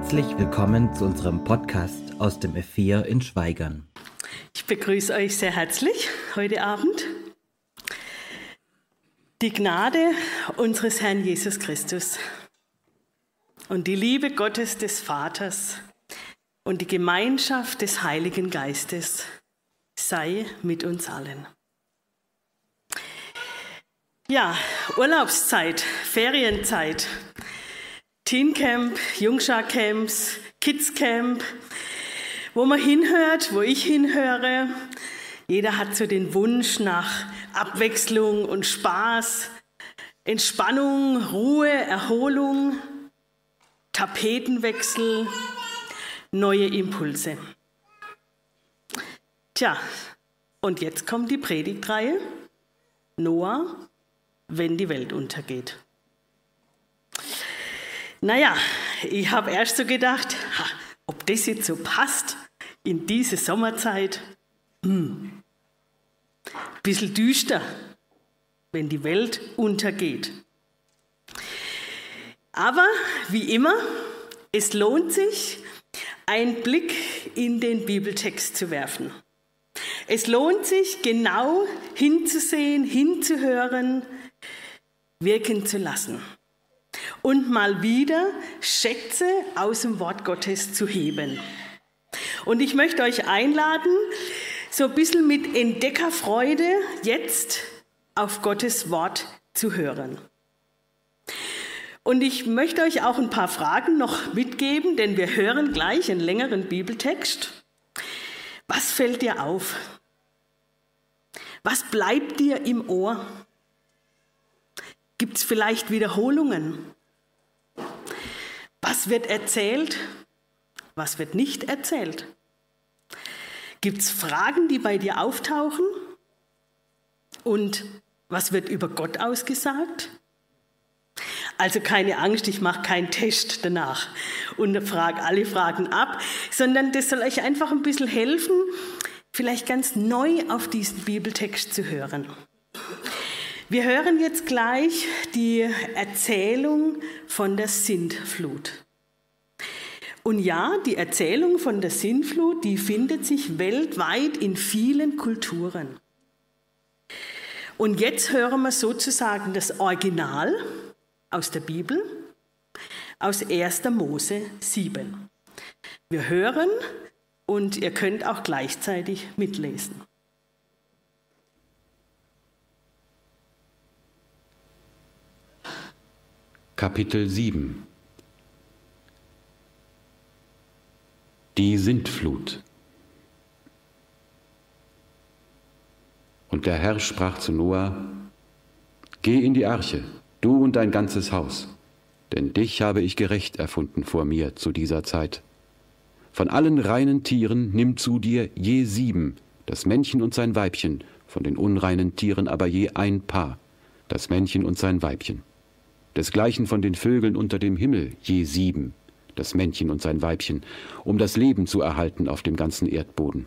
Herzlich willkommen zu unserem Podcast aus dem F4 in Schweigern. Ich begrüße euch sehr herzlich heute Abend. Die Gnade unseres Herrn Jesus Christus und die Liebe Gottes des Vaters und die Gemeinschaft des Heiligen Geistes sei mit uns allen. Ja, Urlaubszeit, Ferienzeit, Teencamp, Jungschar-Camps, Kids-Camp, wo man hinhört, wo ich hinhöre. Jeder hat so den Wunsch nach Abwechslung und Spaß, Entspannung, Ruhe, Erholung, Tapetenwechsel, neue Impulse. Tja, und jetzt kommt die Predigtreihe Noah, wenn die Welt untergeht. Naja, ich habe erst so gedacht, ha, ob das jetzt so passt in diese Sommerzeit. Hm. Bisschen düster, wenn die Welt untergeht. Aber wie immer, es lohnt sich, einen Blick in den Bibeltext zu werfen. Es lohnt sich, genau hinzusehen, hinzuhören, wirken zu lassen und mal wieder Schätze aus dem Wort Gottes zu heben. Und ich möchte euch einladen, so ein bisschen mit Entdeckerfreude jetzt auf Gottes Wort zu hören. Und ich möchte euch auch ein paar Fragen noch mitgeben, denn wir hören gleich einen längeren Bibeltext. Was fällt dir auf? Was bleibt dir im Ohr? Gibt es vielleicht Wiederholungen? Was wird erzählt? Was wird nicht erzählt? Gibt es Fragen, die bei dir auftauchen? Und was wird über Gott ausgesagt? Also keine Angst, ich mache keinen Test danach und frage alle Fragen ab, sondern das soll euch einfach ein bisschen helfen, vielleicht ganz neu auf diesen Bibeltext zu hören. Wir hören jetzt gleich die Erzählung von der Sintflut. Und ja, die Erzählung von der Sintflut, die findet sich weltweit in vielen Kulturen. Und jetzt hören wir sozusagen das Original aus der Bibel, aus 1. Mose 7. Wir hören und ihr könnt auch gleichzeitig mitlesen. Kapitel 7 Die Sintflut. Und der Herr sprach zu Noah, Geh in die Arche, du und dein ganzes Haus, denn dich habe ich gerecht erfunden vor mir zu dieser Zeit. Von allen reinen Tieren nimm zu dir je sieben, das Männchen und sein Weibchen, von den unreinen Tieren aber je ein Paar, das Männchen und sein Weibchen desgleichen von den Vögeln unter dem Himmel je sieben, das Männchen und sein Weibchen, um das Leben zu erhalten auf dem ganzen Erdboden.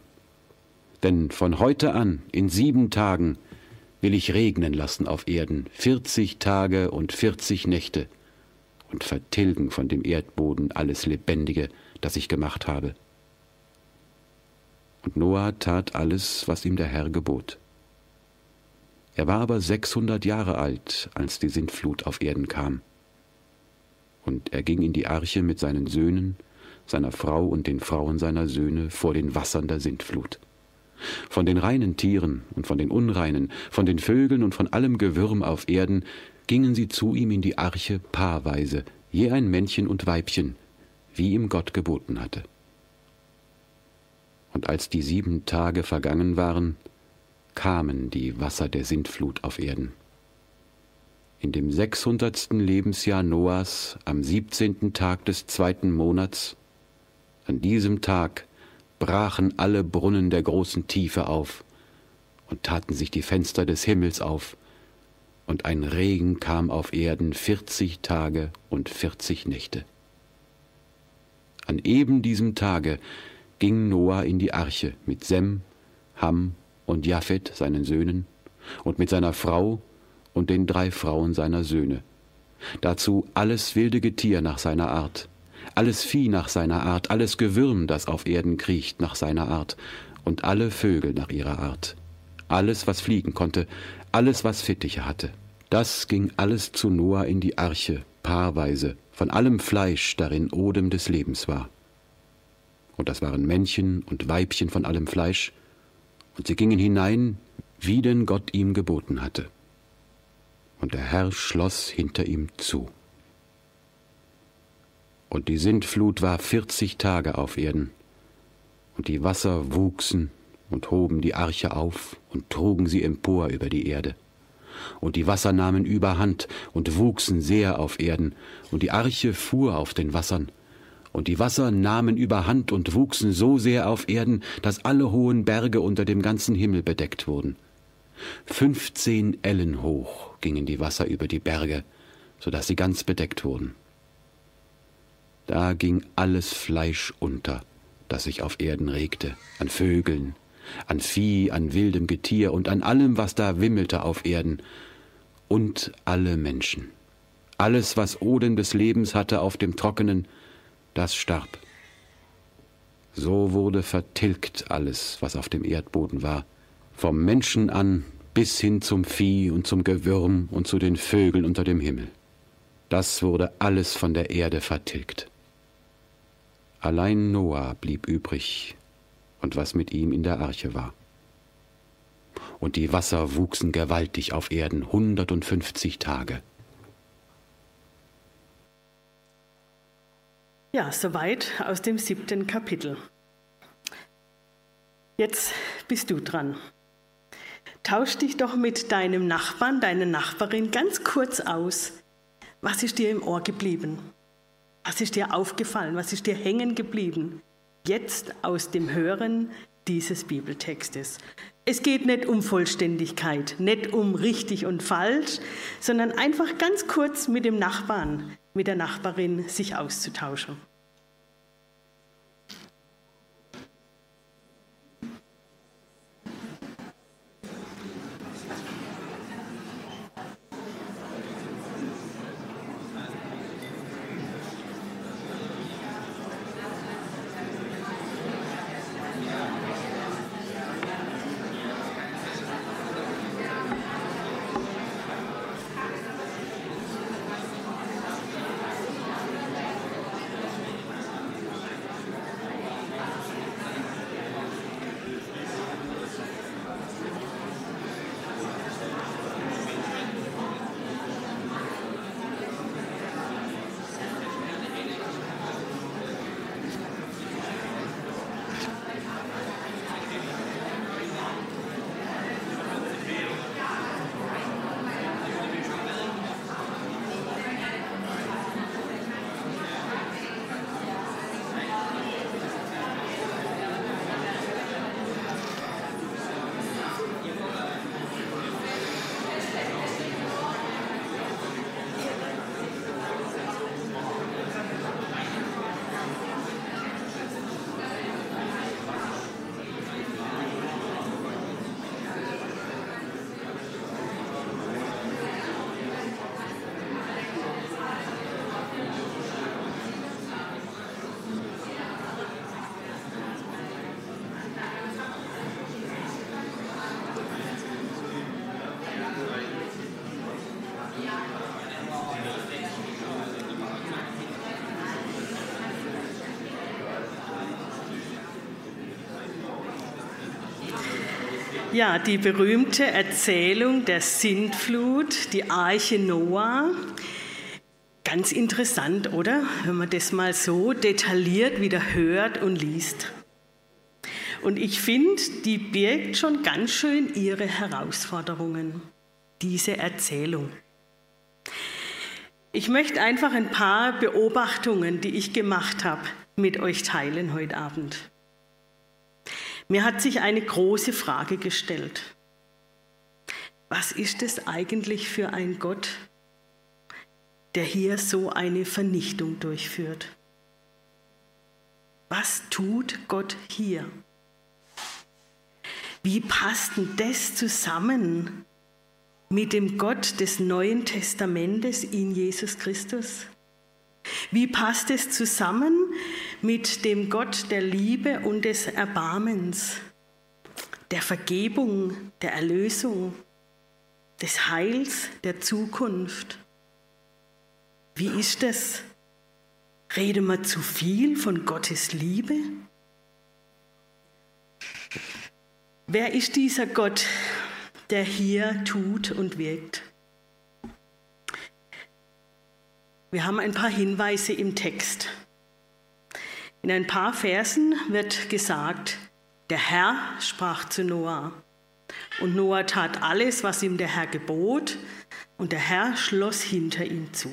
Denn von heute an, in sieben Tagen, will ich regnen lassen auf Erden, vierzig Tage und vierzig Nächte, und vertilgen von dem Erdboden alles Lebendige, das ich gemacht habe. Und Noah tat alles, was ihm der Herr gebot. Er war aber sechshundert Jahre alt, als die Sintflut auf Erden kam. Und er ging in die Arche mit seinen Söhnen, seiner Frau und den Frauen seiner Söhne vor den Wassern der Sintflut. Von den reinen Tieren und von den unreinen, von den Vögeln und von allem Gewürm auf Erden gingen sie zu ihm in die Arche paarweise, je ein Männchen und Weibchen, wie ihm Gott geboten hatte. Und als die sieben Tage vergangen waren, kamen die Wasser der Sintflut auf Erden. In dem sechshundertsten Lebensjahr Noahs, am siebzehnten Tag des zweiten Monats, an diesem Tag brachen alle Brunnen der großen Tiefe auf und taten sich die Fenster des Himmels auf, und ein Regen kam auf Erden vierzig Tage und vierzig Nächte. An eben diesem Tage ging Noah in die Arche mit Sem, Ham und Japhet, seinen Söhnen, und mit seiner Frau und den drei Frauen seiner Söhne. Dazu alles wilde Getier nach seiner Art, alles Vieh nach seiner Art, alles Gewürm, das auf Erden kriecht, nach seiner Art, und alle Vögel nach ihrer Art. Alles, was fliegen konnte, alles, was Fittiche hatte. Das ging alles zu Noah in die Arche, paarweise, von allem Fleisch, darin Odem des Lebens war. Und das waren Männchen und Weibchen von allem Fleisch, und sie gingen hinein, wie denn Gott ihm geboten hatte. Und der Herr schloss hinter ihm zu. Und die Sintflut war vierzig Tage auf Erden, und die Wasser wuchsen und hoben die Arche auf und trugen sie empor über die Erde. Und die Wasser nahmen überhand und wuchsen sehr auf Erden, und die Arche fuhr auf den Wassern, und die Wasser nahmen überhand und wuchsen so sehr auf Erden, dass alle hohen Berge unter dem ganzen Himmel bedeckt wurden. Fünfzehn Ellen hoch gingen die Wasser über die Berge, so dass sie ganz bedeckt wurden. Da ging alles Fleisch unter, das sich auf Erden regte, an Vögeln, an Vieh, an wildem Getier und an allem, was da wimmelte auf Erden, und alle Menschen. Alles, was Odem des Lebens hatte auf dem Trockenen, das starb. So wurde vertilgt alles, was auf dem Erdboden war, vom Menschen an bis hin zum Vieh und zum Gewürm und zu den Vögeln unter dem Himmel. Das wurde alles von der Erde vertilgt. Allein Noah blieb übrig und was mit ihm in der Arche war. Und die Wasser wuchsen gewaltig auf Erden hundertundfünfzig Tage. Ja, soweit aus dem siebten Kapitel. Jetzt bist du dran. Tausch dich doch mit deinem Nachbarn, deiner Nachbarin ganz kurz aus. Was ist dir im Ohr geblieben? Was ist dir aufgefallen? Was ist dir hängen geblieben? Jetzt aus dem Hören dieses Bibeltextes. Es geht nicht um Vollständigkeit, nicht um richtig und falsch, sondern einfach ganz kurz mit dem Nachbarn, mit der Nachbarin sich auszutauschen. Ja, die berühmte Erzählung der Sintflut, die Arche Noah. Ganz interessant, oder? Wenn man das mal so detailliert wieder hört und liest. Und ich finde, die birgt schon ganz schön ihre Herausforderungen, diese Erzählung. Ich möchte einfach ein paar Beobachtungen, die ich gemacht habe, mit euch teilen heute Abend. Mir hat sich eine große Frage gestellt. Was ist es eigentlich für ein Gott, der hier so eine Vernichtung durchführt? Was tut Gott hier? Wie passt denn das zusammen mit dem Gott des Neuen Testamentes in Jesus Christus? Wie passt es zusammen mit dem Gott der Liebe und des Erbarmens, der Vergebung, der Erlösung, des Heils, der Zukunft? Wie ist es? Reden wir zu viel von Gottes Liebe? Wer ist dieser Gott, der hier tut und wirkt? Wir haben ein paar Hinweise im Text. In ein paar Versen wird gesagt, der Herr sprach zu Noah. Und Noah tat alles, was ihm der Herr gebot, und der Herr schloss hinter ihm zu.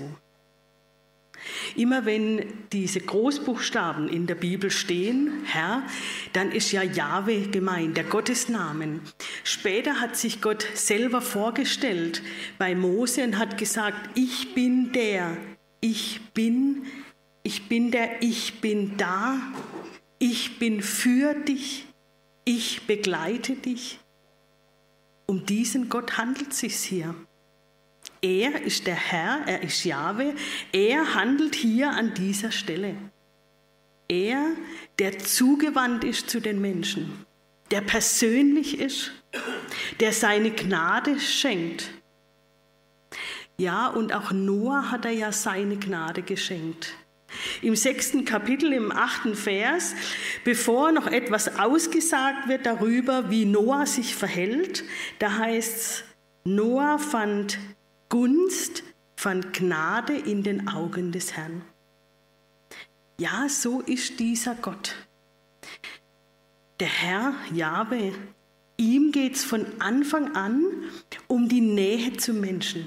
Immer wenn diese Großbuchstaben in der Bibel stehen, Herr, dann ist ja Jahwe gemeint, der Gottesnamen. Später hat sich Gott selber vorgestellt bei Mose und hat gesagt, ich bin der, ich bin, ich bin der, ich bin da, ich bin für dich, ich begleite dich. Um diesen Gott handelt es sich hier. Er ist der Herr, er ist Jahwe, er handelt hier an dieser Stelle. Er, der zugewandt ist zu den Menschen, der persönlich ist, der seine Gnade schenkt. Ja, und auch Noah hat er ja seine Gnade geschenkt. Im sechsten Kapitel, im achten Vers, bevor noch etwas ausgesagt wird darüber, wie Noah sich verhält, da heißt es, Noah fand Gunst fand Gnade in den Augen des Herrn. Ja, so ist dieser Gott. Der Herr, Jahwe, ihm geht es von Anfang an um die Nähe zum Menschen.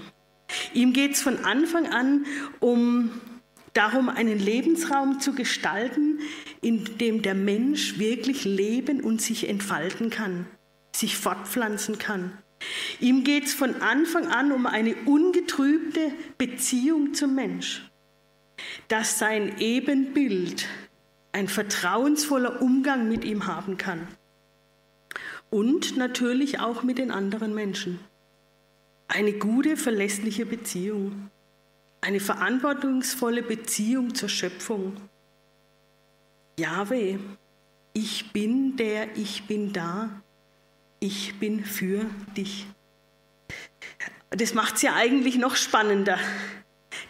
Ihm geht es von Anfang an um darum, einen Lebensraum zu gestalten, in dem der Mensch wirklich leben und sich entfalten kann, sich fortpflanzen kann. Ihm geht es von Anfang an um eine ungetrübte Beziehung zum Mensch, dass sein Ebenbild ein vertrauensvoller Umgang mit ihm haben kann und natürlich auch mit den anderen Menschen. Eine gute, verlässliche Beziehung, eine verantwortungsvolle Beziehung zur Schöpfung. Jahwe, ich bin der, ich bin da, ich bin für dich. Das macht es ja eigentlich noch spannender,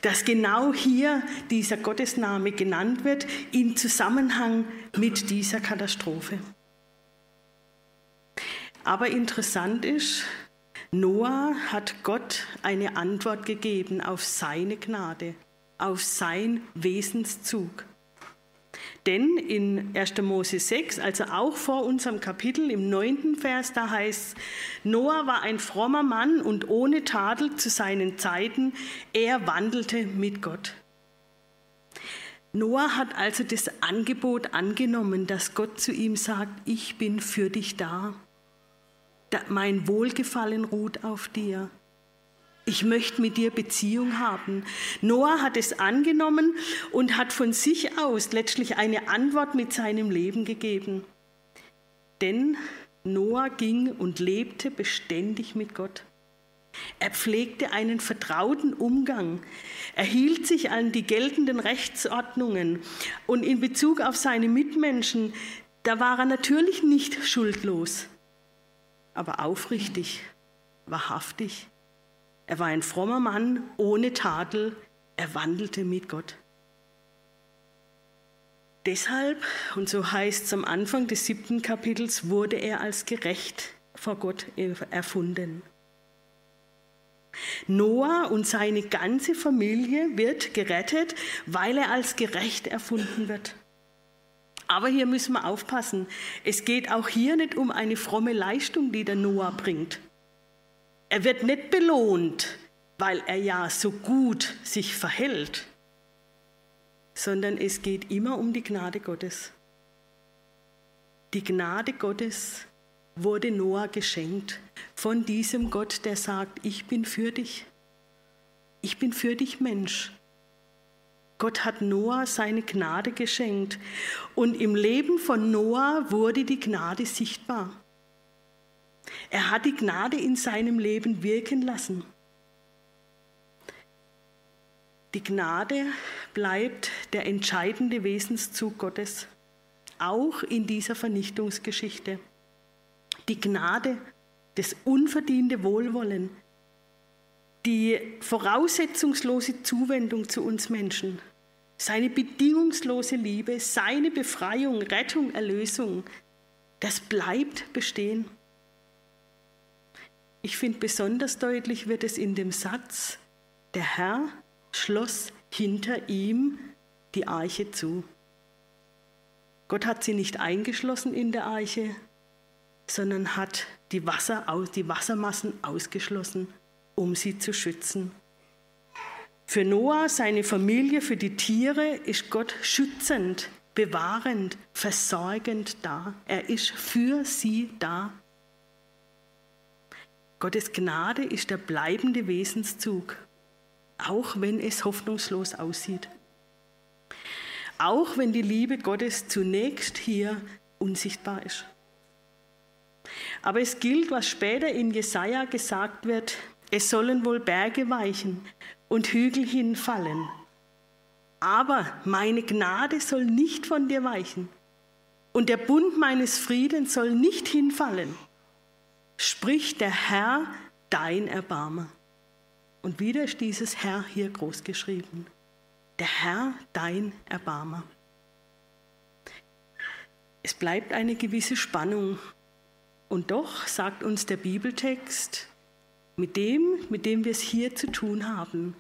dass genau hier dieser Gottesname genannt wird in Zusammenhang mit dieser Katastrophe. Aber interessant ist, Noah hat Gott eine Antwort gegeben auf seine Gnade, auf sein Wesenszug. Denn in 1. Mose 6, also auch vor unserem Kapitel im 9. Vers, da heißt, Noah war ein frommer Mann und ohne Tadel zu seinen Zeiten, er wandelte mit Gott. Noah hat also das Angebot angenommen, dass Gott zu ihm sagt, ich bin für dich da. Mein Wohlgefallen ruht auf dir. Ich möchte mit dir Beziehung haben. Noah hat es angenommen und hat von sich aus letztlich eine Antwort mit seinem Leben gegeben. Denn Noah ging und lebte beständig mit Gott. Er pflegte einen vertrauten Umgang. Er hielt sich an die geltenden Rechtsordnungen. Und in Bezug auf seine Mitmenschen, da war er natürlich nicht schuldlos, aber aufrichtig, wahrhaftig. Er war ein frommer Mann ohne Tadel. Er wandelte mit Gott. Deshalb, und so heißt es am Anfang des siebten Kapitels, wurde er als gerecht vor Gott erfunden. Noah und seine ganze Familie wird gerettet, weil er als gerecht erfunden wird. Aber hier müssen wir aufpassen. Es geht auch hier nicht um eine fromme Leistung, die der Noah bringt. Er wird nicht belohnt, weil er ja so gut sich verhält, sondern es geht immer um die Gnade Gottes. Die Gnade Gottes wurde Noah geschenkt von diesem Gott, der sagt, ich bin für dich. Ich bin für dich Mensch. Gott hat Noah seine Gnade geschenkt und im Leben von Noah wurde die Gnade sichtbar. Er hat die Gnade in seinem Leben wirken lassen. Die Gnade bleibt der entscheidende Wesenszug Gottes, auch in dieser Vernichtungsgeschichte. Die Gnade, das unverdiente Wohlwollen, die voraussetzungslose Zuwendung zu uns Menschen, seine bedingungslose Liebe, seine Befreiung, Rettung, Erlösung, das bleibt bestehen. Ich finde besonders deutlich wird es in dem Satz, der Herr schloss hinter ihm die Arche zu. Gott hat sie nicht eingeschlossen in der Arche, sondern hat die, Wasser, die Wassermassen ausgeschlossen, um sie zu schützen. Für Noah, seine Familie, für die Tiere ist Gott schützend, bewahrend, versorgend da. Er ist für sie da. Gottes Gnade ist der bleibende Wesenszug, auch wenn es hoffnungslos aussieht. Auch wenn die Liebe Gottes zunächst hier unsichtbar ist. Aber es gilt, was später in Jesaja gesagt wird: Es sollen wohl Berge weichen und Hügel hinfallen. Aber meine Gnade soll nicht von dir weichen und der Bund meines Friedens soll nicht hinfallen, spricht der Herr, dein Erbarmer. Und wieder ist dieses Herr hier groß geschrieben. Der Herr, dein Erbarmer. Es bleibt eine gewisse Spannung. Und doch sagt uns der Bibeltext, mit dem, mit dem wir es hier zu tun haben,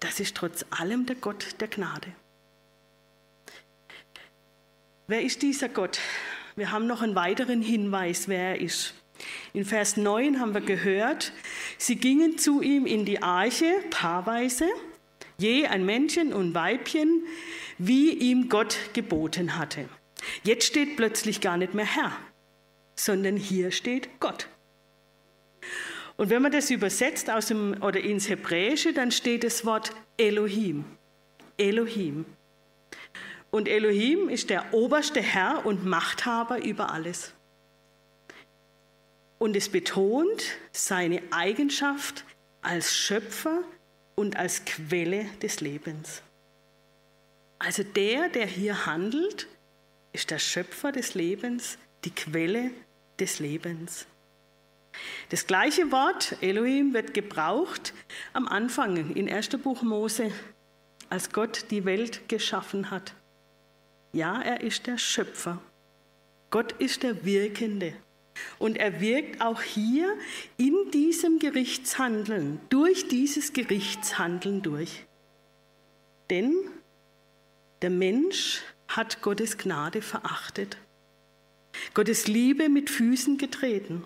das ist trotz allem der Gott der Gnade. Wer ist dieser Gott? Wir haben noch einen weiteren Hinweis, wer er ist. In Vers 9 haben wir gehört, sie gingen zu ihm in die Arche, paarweise, je ein Männchen und Weibchen, wie ihm Gott geboten hatte. Jetzt steht plötzlich gar nicht mehr Herr, sondern hier steht Gott. Und wenn man das übersetzt aus dem, oder ins Hebräische, dann steht das Wort Elohim. Elohim. Und Elohim ist der oberste Herr und Machthaber über alles. Und es betont seine Eigenschaft als Schöpfer und als Quelle des Lebens. Also der, der hier handelt, ist der Schöpfer des Lebens, die Quelle des Lebens. Das gleiche Wort Elohim wird gebraucht am Anfang in 1. Buch Mose, als Gott die Welt geschaffen hat. Ja, er ist der Schöpfer. Gott ist der Wirkende. Und er wirkt auch hier in diesem Gerichtshandeln, durch dieses Gerichtshandeln durch. Denn der Mensch hat Gottes Gnade verachtet, Gottes Liebe mit Füßen getreten.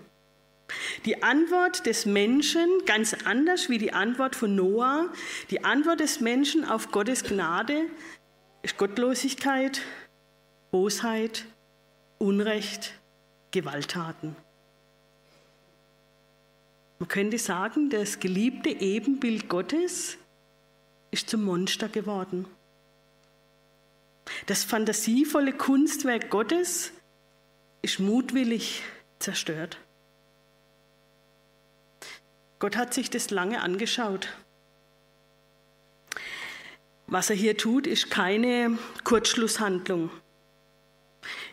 Die Antwort des Menschen, ganz anders wie die Antwort von Noah, die Antwort des Menschen auf Gottes Gnade ist Gottlosigkeit, Bosheit, Unrecht, Gewalttaten. Man könnte sagen, das geliebte Ebenbild Gottes ist zum Monster geworden. Das fantasievolle Kunstwerk Gottes ist mutwillig zerstört. Gott hat sich das lange angeschaut. Was er hier tut, ist keine Kurzschlusshandlung.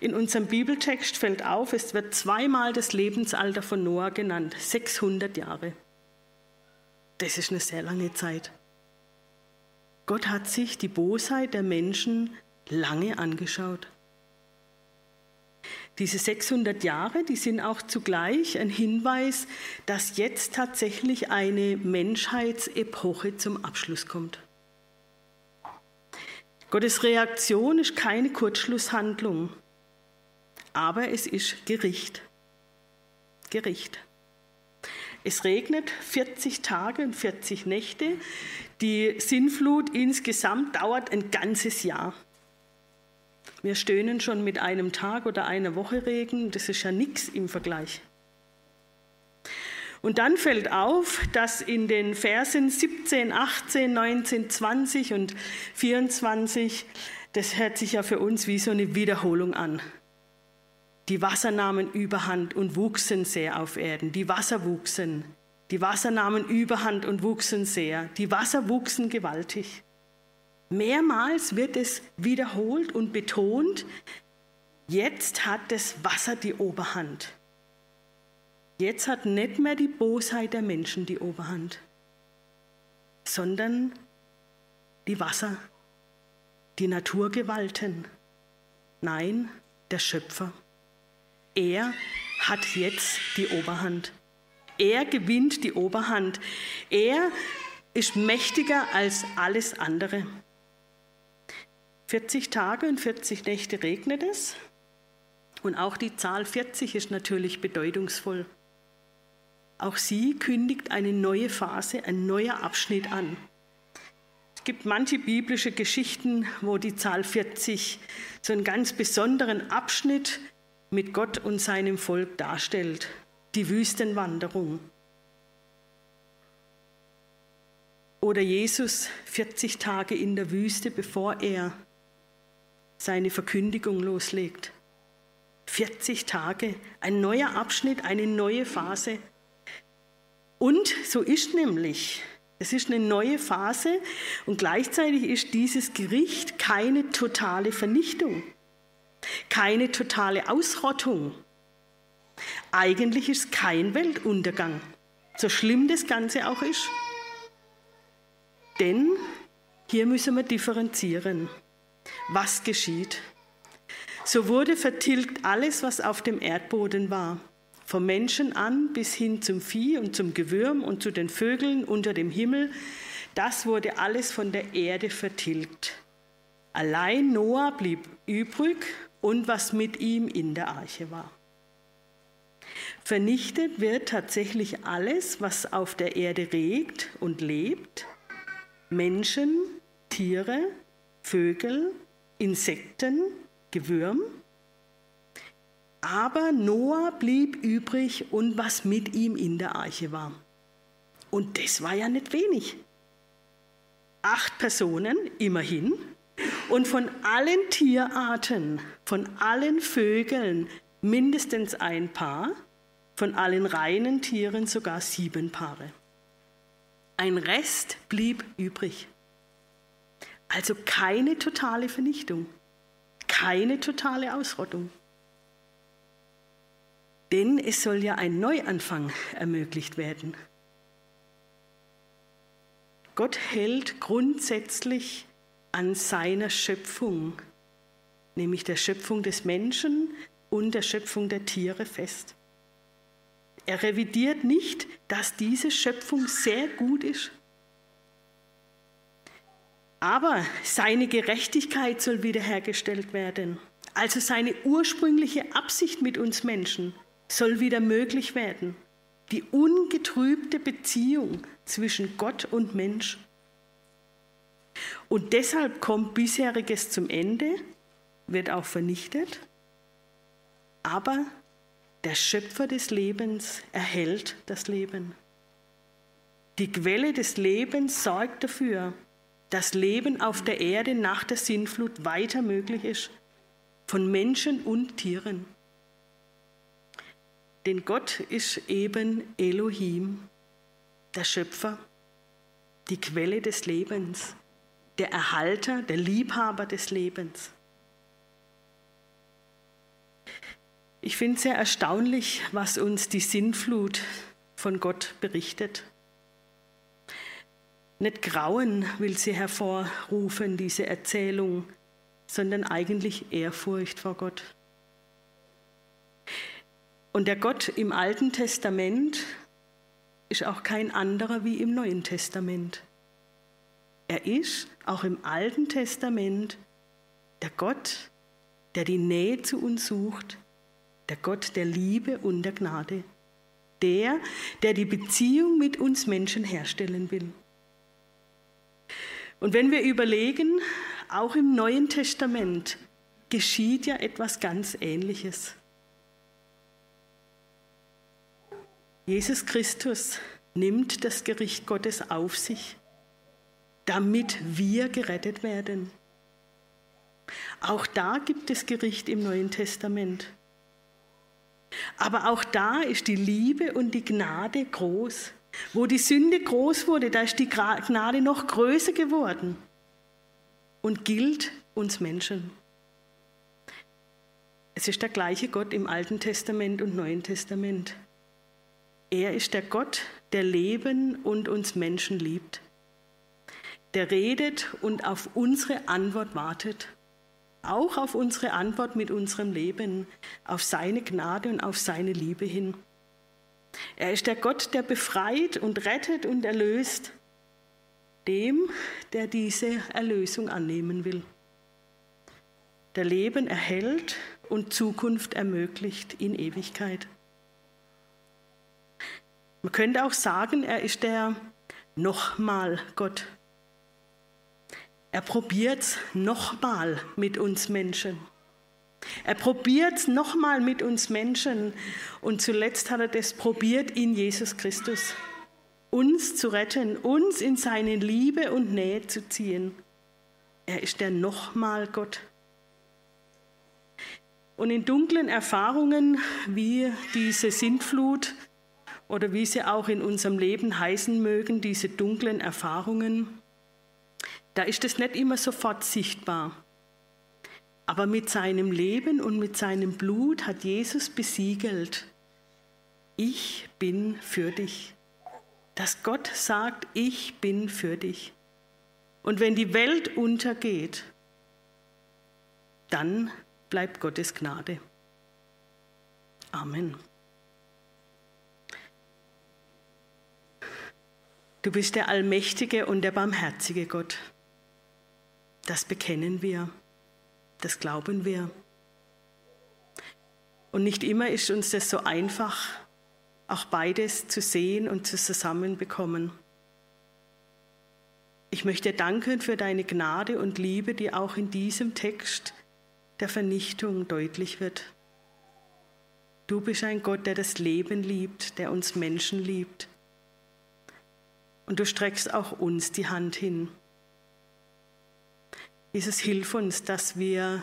In unserem Bibeltext fällt auf, es wird zweimal das Lebensalter von Noah genannt, 600 Jahre. Das ist eine sehr lange Zeit. Gott hat sich die Bosheit der Menschen lange angeschaut. Diese 600 Jahre, die sind auch zugleich ein Hinweis, dass jetzt tatsächlich eine Menschheitsepoche zum Abschluss kommt. Gottes Reaktion ist keine Kurzschlusshandlung, aber es ist Gericht. Gericht. Es regnet 40 Tage und 40 Nächte. Die Sinnflut insgesamt dauert ein ganzes Jahr. Wir stöhnen schon mit einem Tag oder einer Woche Regen, das ist ja nichts im Vergleich. Und dann fällt auf, dass in den Versen 17, 18, 19, 20 und 24, das hört sich ja für uns wie so eine Wiederholung an. Die Wasser nahmen überhand und wuchsen sehr auf Erden. Die Wasser wuchsen. Die Wasser nahmen überhand und wuchsen sehr. Die Wasser wuchsen gewaltig. Mehrmals wird es wiederholt und betont, jetzt hat das Wasser die Oberhand. Jetzt hat nicht mehr die Bosheit der Menschen die Oberhand, sondern die Wasser, die Naturgewalten. Nein, der Schöpfer. Er hat jetzt die Oberhand. Er gewinnt die Oberhand. Er ist mächtiger als alles andere. 40 Tage und 40 Nächte regnet es. Und auch die Zahl 40 ist natürlich bedeutungsvoll. Auch sie kündigt eine neue Phase, ein neuer Abschnitt an. Es gibt manche biblische Geschichten, wo die Zahl 40 so einen ganz besonderen Abschnitt mit Gott und seinem Volk darstellt, die Wüstenwanderung. Oder Jesus 40 Tage in der Wüste, bevor er seine Verkündigung loslegt. 40 Tage, ein neuer Abschnitt, eine neue Phase. Und so ist nämlich, es ist eine neue Phase und gleichzeitig ist dieses Gericht keine totale Vernichtung, keine totale Ausrottung. Eigentlich ist kein Weltuntergang, so schlimm das Ganze auch ist. Denn hier müssen wir differenzieren. Was geschieht? So wurde vertilgt alles, was auf dem Erdboden war, vom Menschen an bis hin zum Vieh und zum Gewürm und zu den Vögeln unter dem Himmel, das wurde alles von der Erde vertilgt. Allein Noah blieb übrig und was mit ihm in der Arche war. Vernichtet wird tatsächlich alles, was auf der Erde regt und lebt, Menschen, Tiere, Vögel, Insekten, Gewürm. Aber Noah blieb übrig und was mit ihm in der Arche war. Und das war ja nicht wenig. Acht Personen, immerhin. Und von allen Tierarten, von allen Vögeln mindestens ein Paar, von allen reinen Tieren sogar sieben Paare. Ein Rest blieb übrig. Also keine totale Vernichtung, keine totale Ausrottung. Denn es soll ja ein Neuanfang ermöglicht werden. Gott hält grundsätzlich an seiner Schöpfung, nämlich der Schöpfung des Menschen und der Schöpfung der Tiere fest. Er revidiert nicht, dass diese Schöpfung sehr gut ist. Aber seine Gerechtigkeit soll wiederhergestellt werden. Also seine ursprüngliche Absicht mit uns Menschen soll wieder möglich werden. Die ungetrübte Beziehung zwischen Gott und Mensch. Und deshalb kommt bisheriges zum Ende, wird auch vernichtet, aber der Schöpfer des Lebens erhält das Leben. Die Quelle des Lebens sorgt dafür, dass Leben auf der Erde nach der Sintflut weiter möglich ist, von Menschen und Tieren. Denn Gott ist eben Elohim, der Schöpfer, die Quelle des Lebens, der Erhalter, der Liebhaber des Lebens. Ich finde es sehr erstaunlich, was uns die Sinnflut von Gott berichtet. Nicht Grauen will sie hervorrufen, diese Erzählung, sondern eigentlich Ehrfurcht vor Gott. Und der Gott im Alten Testament ist auch kein anderer wie im Neuen Testament. Er ist auch im Alten Testament der Gott, der die Nähe zu uns sucht, der Gott der Liebe und der Gnade, der, der die Beziehung mit uns Menschen herstellen will. Und wenn wir überlegen, auch im Neuen Testament geschieht ja etwas ganz Ähnliches. Jesus Christus nimmt das Gericht Gottes auf sich, damit wir gerettet werden. Auch da gibt es Gericht im Neuen Testament. Aber auch da ist die Liebe und die Gnade groß. Wo die Sünde groß wurde, da ist die Gnade noch größer geworden. und gilt uns Menschen. Es ist der gleiche Gott im Alten Testament und Neuen Testament. Er ist der Gott, der Leben und uns Menschen liebt, der redet und auf unsere Antwort wartet, auch auf unsere Antwort mit unserem Leben, auf seine Gnade und auf seine Liebe hin. Er ist der Gott, der befreit und rettet und erlöst, dem, der diese Erlösung annehmen will. Der Leben erhält und Zukunft ermöglicht in Ewigkeit. Man könnte auch sagen, er ist der nochmal Gott. Er probiert es nochmal mit uns Menschen. Er probiert es nochmal mit uns Menschen und zuletzt hat er das probiert in Jesus Christus uns zu retten, uns in seine Liebe und Nähe zu ziehen. Er ist der nochmal Gott. Und in dunklen Erfahrungen wie diese Sintflut oder wie sie auch in unserem Leben heißen mögen, diese dunklen Erfahrungen, da ist es nicht immer sofort sichtbar. Aber mit seinem Leben und mit seinem Blut hat Jesus besiegelt, ich bin für dich dass Gott sagt, ich bin für dich. Und wenn die Welt untergeht, dann bleibt Gottes Gnade. Amen. Du bist der allmächtige und der barmherzige Gott. Das bekennen wir, das glauben wir. Und nicht immer ist uns das so einfach, auch beides zu sehen und zu zusammenbekommen. Ich möchte danken für deine Gnade und Liebe, die auch in diesem Text der Vernichtung deutlich wird. Du bist ein Gott, der das Leben liebt, der uns Menschen liebt. Und du streckst auch uns die Hand hin. Jesus, hilf uns, dass wir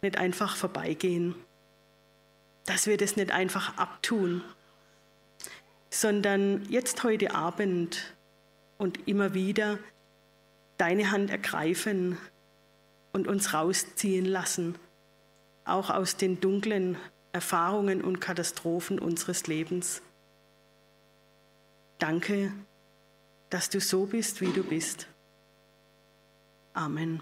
nicht einfach vorbeigehen, dass wir das nicht einfach abtun, sondern jetzt heute Abend und immer wieder deine Hand ergreifen und uns rausziehen lassen, auch aus den dunklen Erfahrungen und Katastrophen unseres Lebens. Danke, dass du so bist, wie du bist. Amen.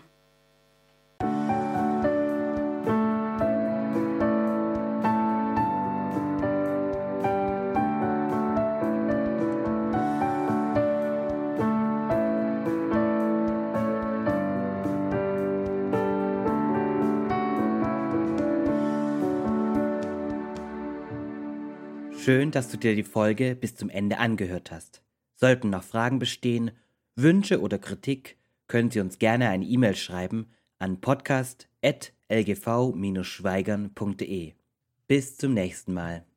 Schön, dass du dir die Folge bis zum Ende angehört hast. Sollten noch Fragen bestehen, Wünsche oder Kritik, können Sie uns gerne eine E-Mail schreiben an podcast.lgv-schweigern.de. Bis zum nächsten Mal.